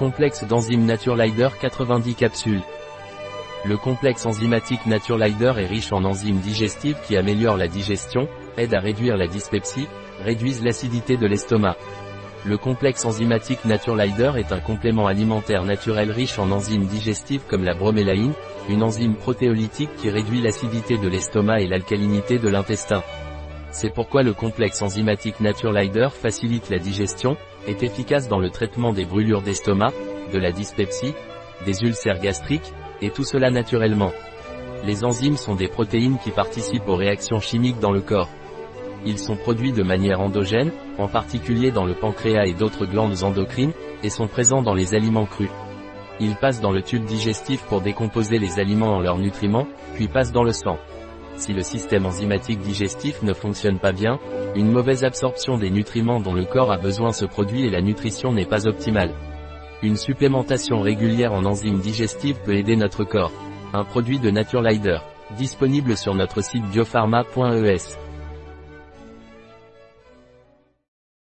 Complexe d'enzymes Naturelider 90 capsules. Le complexe enzymatique Naturelider est riche en enzymes digestives qui améliorent la digestion, aident à réduire la dyspepsie, réduisent l'acidité de l'estomac. Le complexe enzymatique Naturelider est un complément alimentaire naturel riche en enzymes digestives comme la bromélaïne, une enzyme protéolytique qui réduit l'acidité de l'estomac et l'alcalinité de l'intestin. C'est pourquoi le complexe enzymatique Naturelider facilite la digestion, est efficace dans le traitement des brûlures d'estomac, de la dyspepsie, des ulcères gastriques, et tout cela naturellement. Les enzymes sont des protéines qui participent aux réactions chimiques dans le corps. Ils sont produits de manière endogène, en particulier dans le pancréas et d'autres glandes endocrines, et sont présents dans les aliments crus. Ils passent dans le tube digestif pour décomposer les aliments en leurs nutriments, puis passent dans le sang. Si le système enzymatique digestif ne fonctionne pas bien, une mauvaise absorption des nutriments dont le corps a besoin se produit et la nutrition n'est pas optimale. Une supplémentation régulière en enzymes digestives peut aider notre corps. Un produit de Naturelider. Disponible sur notre site biopharma.es.